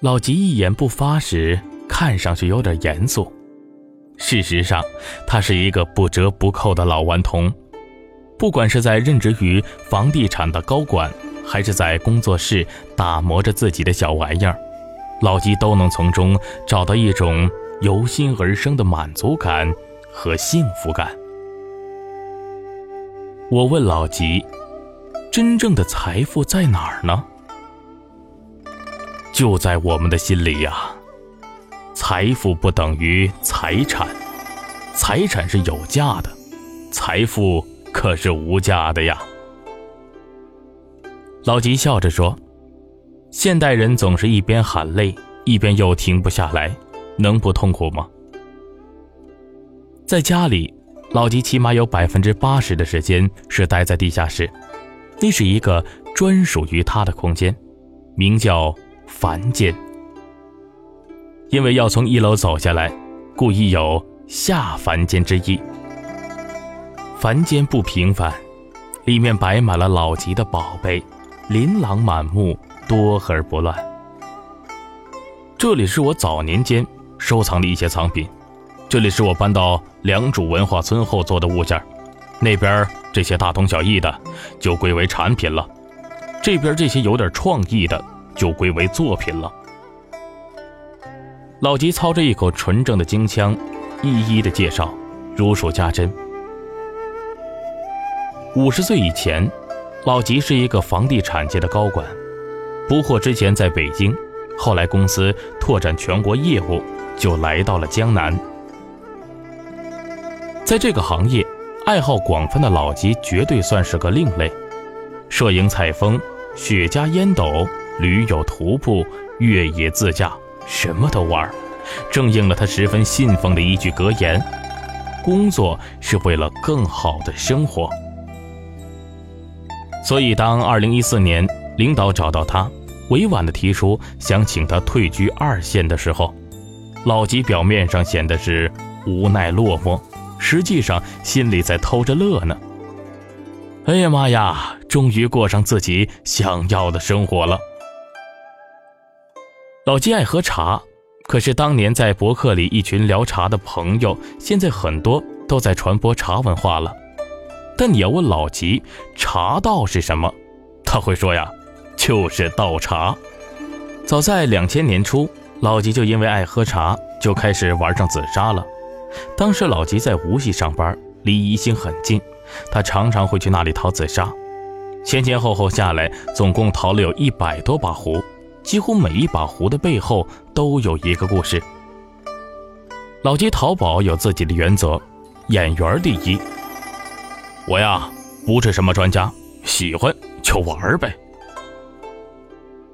老吉一言不发时，看上去有点严肃。事实上，他是一个不折不扣的老顽童。不管是在任职于房地产的高管，还是在工作室打磨着自己的小玩意儿，老吉都能从中找到一种由心而生的满足感和幸福感。我问老吉：“真正的财富在哪儿呢？”就在我们的心里呀。财富不等于财产，财产是有价的，财富可是无价的呀。老吉笑着说：“现代人总是一边喊累，一边又停不下来，能不痛苦吗？”在家里，老吉起码有百分之八十的时间是待在地下室，那是一个专属于他的空间，名叫凡间。因为要从一楼走下来，故意有下凡间之意。凡间不平凡，里面摆满了老吉的宝贝，琳琅满目，多而不乱。这里是我早年间收藏的一些藏品，这里是我搬到良渚文化村后做的物件，那边这些大同小异的就归为产品了，这边这些有点创意的就归为作品了。老吉操着一口纯正的京腔，一一的介绍，如数家珍。五十岁以前，老吉是一个房地产界的高管，不惑之前在北京，后来公司拓展全国业务，就来到了江南。在这个行业，爱好广泛的老吉绝对算是个另类，摄影采风、雪茄烟斗、驴友徒步、越野自驾。什么都玩，正应了他十分信奉的一句格言：“工作是为了更好的生活。”所以，当2014年领导找到他，委婉的提出想请他退居二线的时候，老吉表面上显得是无奈落寞，实际上心里在偷着乐呢。哎呀妈呀，终于过上自己想要的生活了。老吉爱喝茶，可是当年在博客里一群聊茶的朋友，现在很多都在传播茶文化了。但你要问老吉茶道是什么，他会说呀，就是倒茶。早在两千年初，老吉就因为爱喝茶，就开始玩上紫砂了。当时老吉在无锡上班，离宜兴很近，他常常会去那里淘紫砂。前前后后下来，总共淘了有一百多把壶。几乎每一把壶的背后都有一个故事。老吉淘宝有自己的原则，眼缘第一。我呀，不是什么专家，喜欢就玩呗。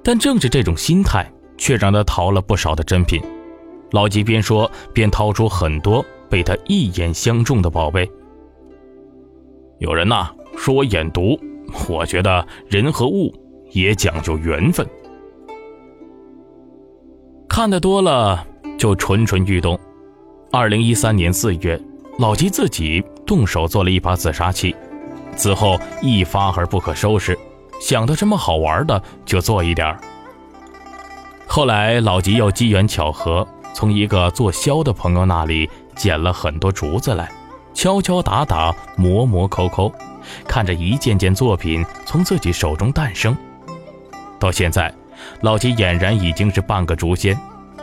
但正是这种心态，却让他淘了不少的珍品。老吉边说边掏出很多被他一眼相中的宝贝。有人呐说我眼毒，我觉得人和物也讲究缘分。看得多了就蠢蠢欲动。二零一三年四月，老吉自己动手做了一把紫砂器，此后一发而不可收拾，想到什么好玩的就做一点后来老吉又机缘巧合，从一个做箫的朋友那里捡了很多竹子来，敲敲打打，磨磨抠抠，看着一件件作品从自己手中诞生，到现在。老吉俨然已经是半个竹仙，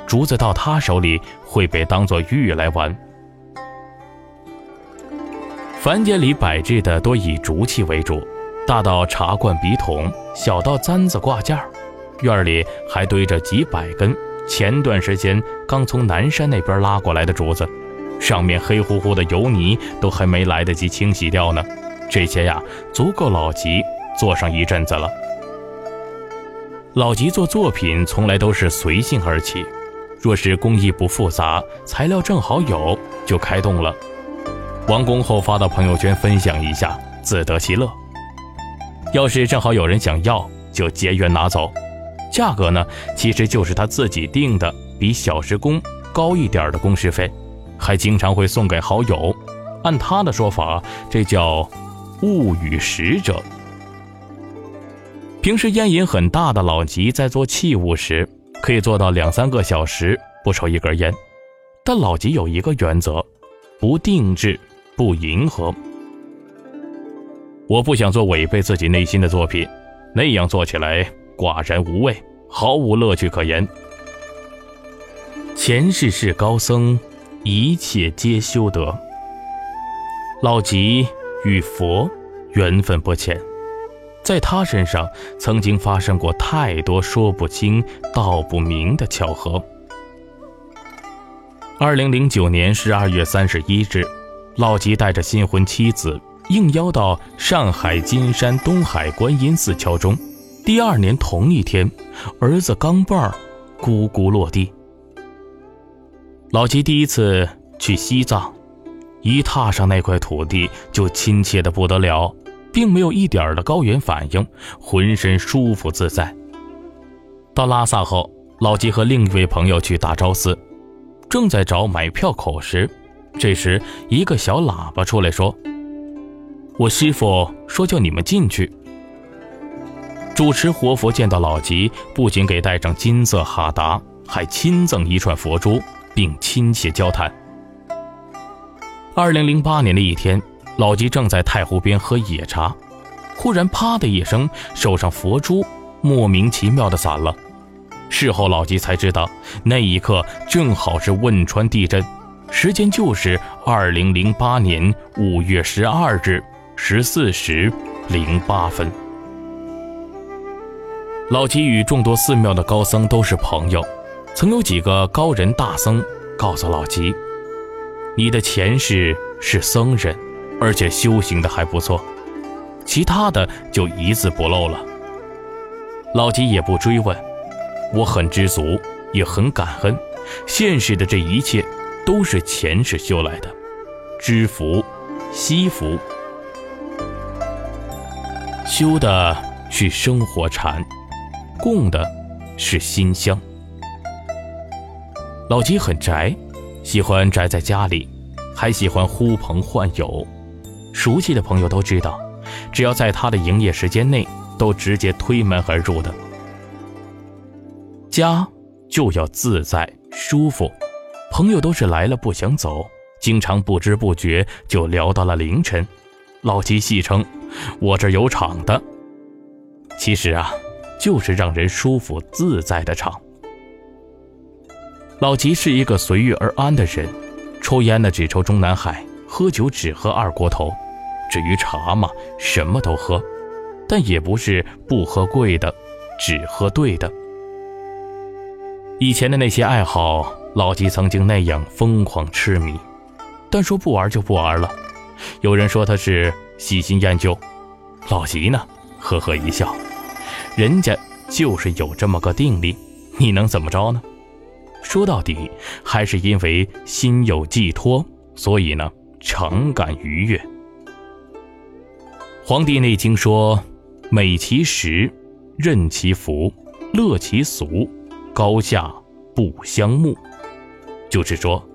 竹子到他手里会被当作玉来玩。凡间里摆置的多以竹器为主，大到茶罐、笔筒，小到簪子、挂件院里还堆着几百根前段时间刚从南山那边拉过来的竹子，上面黑乎乎的油泥都还没来得及清洗掉呢。这些呀，足够老吉坐上一阵子了。老吉做作品从来都是随性而起，若是工艺不复杂，材料正好有，就开动了。完工后发到朋友圈分享一下，自得其乐。要是正好有人想要，就结缘拿走。价格呢，其实就是他自己定的，比小时工高一点的工时费，还经常会送给好友。按他的说法，这叫物与使者。平时烟瘾很大的老吉，在做器物时，可以做到两三个小时不抽一根烟。但老吉有一个原则：不定制，不迎合。我不想做违背自己内心的作品，那样做起来寡然无味，毫无乐趣可言。前世是高僧，一切皆修得。老吉与佛缘分不浅，在他身上曾经发生过太多说不清道不明的巧合。二零零九年十二月三十一日，老吉带着新婚妻子应邀到上海金山东海观音寺敲钟。第二年同一天，儿子钢棒儿咕咕落地。老吉第一次去西藏，一踏上那块土地就亲切的不得了，并没有一点的高原反应，浑身舒服自在。到拉萨后，老吉和另一位朋友去大昭寺，正在找买票口时，这时一个小喇叭出来说：“我师傅说叫你们进去。”主持活佛见到老吉，不仅给戴上金色哈达，还亲赠一串佛珠。并亲切交谈。二零零八年的一天，老吉正在太湖边喝野茶，忽然“啪”的一声，手上佛珠莫名其妙的散了。事后老吉才知道，那一刻正好是汶川地震，时间就是二零零八年五月十二日十四时零八分。老吉与众多寺庙的高僧都是朋友。曾有几个高人大僧告诉老吉：“你的前世是僧人，而且修行的还不错，其他的就一字不漏了。”老吉也不追问，我很知足，也很感恩。现世的这一切都是前世修来的，知福、惜福，修的是生活禅，供的是心香。老吉很宅，喜欢宅在家里，还喜欢呼朋唤友。熟悉的朋友都知道，只要在他的营业时间内，都直接推门而入的。家就要自在舒服，朋友都是来了不想走，经常不知不觉就聊到了凌晨。老吉戏称：“我这有场的。”其实啊，就是让人舒服自在的场。老吉是一个随遇而安的人，抽烟呢只抽中南海，喝酒只喝二锅头，至于茶嘛，什么都喝，但也不是不喝贵的，只喝对的。以前的那些爱好，老吉曾经那样疯狂痴迷，但说不玩就不玩了。有人说他是喜新厌旧，老吉呢呵呵一笑，人家就是有这么个定力，你能怎么着呢？说到底，还是因为心有寄托，所以呢，常感愉悦。《黄帝内经》说：“美其实，任其福，乐其俗，高下不相慕。”就是说，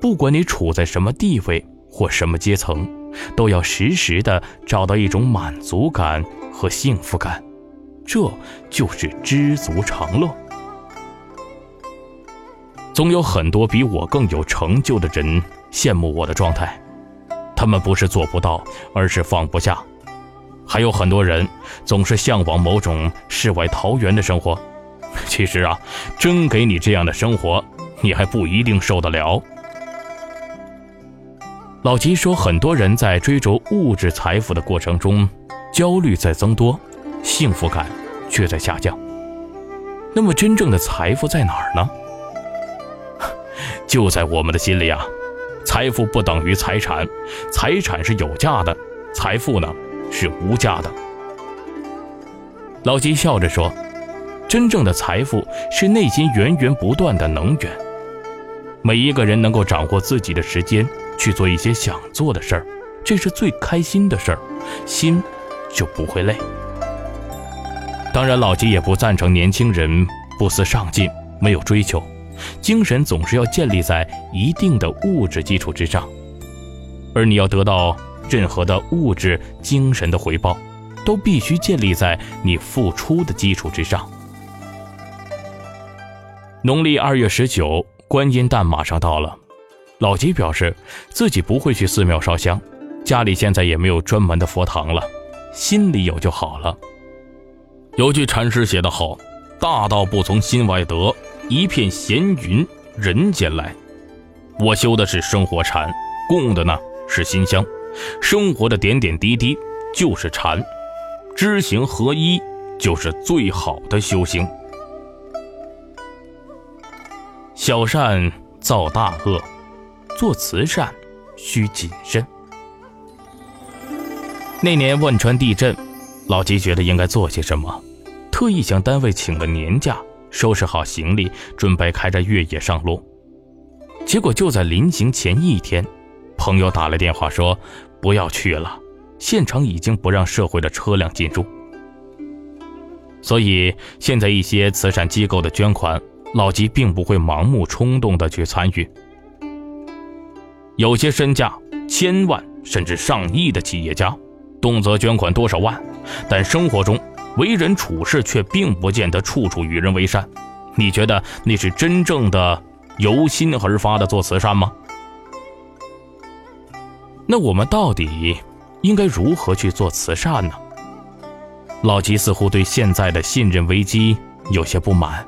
不管你处在什么地位或什么阶层，都要时时的找到一种满足感和幸福感，这就是知足常乐。总有很多比我更有成就的人羡慕我的状态，他们不是做不到，而是放不下。还有很多人总是向往某种世外桃源的生活，其实啊，真给你这样的生活，你还不一定受得了。老吉说，很多人在追逐物质财富的过程中，焦虑在增多，幸福感却在下降。那么，真正的财富在哪儿呢？就在我们的心里啊，财富不等于财产，财产是有价的，财富呢是无价的。老吉笑着说：“真正的财富是内心源源不断的能源。每一个人能够掌握自己的时间去做一些想做的事儿，这是最开心的事儿，心就不会累。当然，老吉也不赞成年轻人不思上进，没有追求。”精神总是要建立在一定的物质基础之上，而你要得到任何的物质、精神的回报，都必须建立在你付出的基础之上。农历二月十九，观音诞马上到了。老吉表示自己不会去寺庙烧香，家里现在也没有专门的佛堂了，心里有就好了。有句禅师写得好：“大道不从心外得，一片闲云人间来。”我修的是生活禅，供的呢是心香，生活的点点滴滴就是禅，知行合一就是最好的修行。小善造大恶。做慈善需谨慎。那年汶川地震，老吉觉得应该做些什么，特意向单位请了年假，收拾好行李，准备开着越野上路。结果就在临行前一天，朋友打来电话说不要去了，现场已经不让社会的车辆进入。所以现在一些慈善机构的捐款，老吉并不会盲目冲动的去参与。有些身价千万甚至上亿的企业家，动辄捐款多少万，但生活中为人处事却并不见得处处与人为善。你觉得那是真正的由心而发的做慈善吗？那我们到底应该如何去做慈善呢？老吉似乎对现在的信任危机有些不满。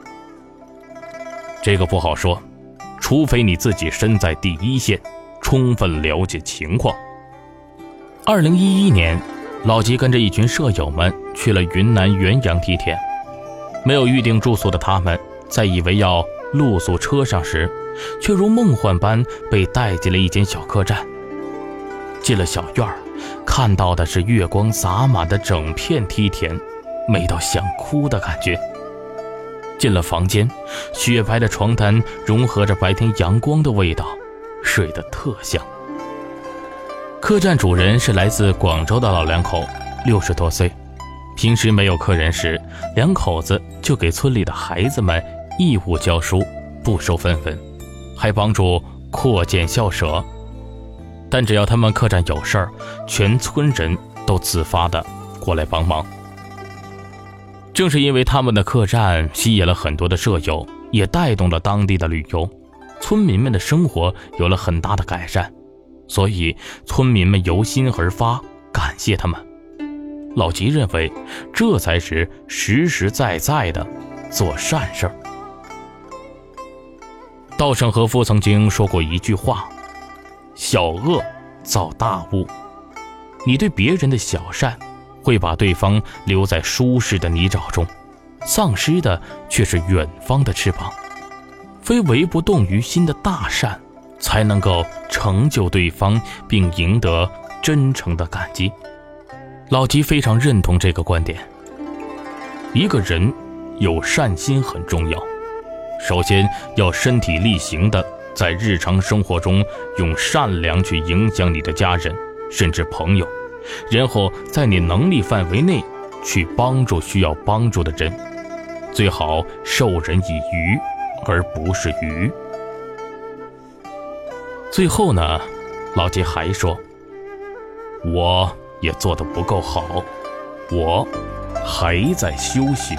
这个不好说，除非你自己身在第一线。充分了解情况。二零一一年，老吉跟着一群舍友们去了云南元阳梯田。没有预定住宿的他们，在以为要露宿车上时，却如梦幻般被带进了一间小客栈。进了小院儿，看到的是月光洒满的整片梯田，美到想哭的感觉。进了房间，雪白的床单融合着白天阳光的味道。睡得特香。客栈主人是来自广州的老两口，六十多岁。平时没有客人时，两口子就给村里的孩子们义务教书，不收分文，还帮助扩建校舍。但只要他们客栈有事儿，全村人都自发的过来帮忙。正是因为他们的客栈吸引了很多的舍友，也带动了当地的旅游。村民们的生活有了很大的改善，所以村民们由心而发，感谢他们。老吉认为，这才是实实在在的做善事儿。稻盛和夫曾经说过一句话：“小恶造大物。”你对别人的小善，会把对方留在舒适的泥沼中，丧失的却是远方的翅膀。非为不动于心的大善，才能够成就对方，并赢得真诚的感激。老吉非常认同这个观点。一个人有善心很重要，首先要身体力行的在日常生活中用善良去影响你的家人甚至朋友，然后在你能力范围内去帮助需要帮助的人，最好授人以渔。而不是鱼。最后呢，老吉还说：“我也做得不够好，我还在修行。”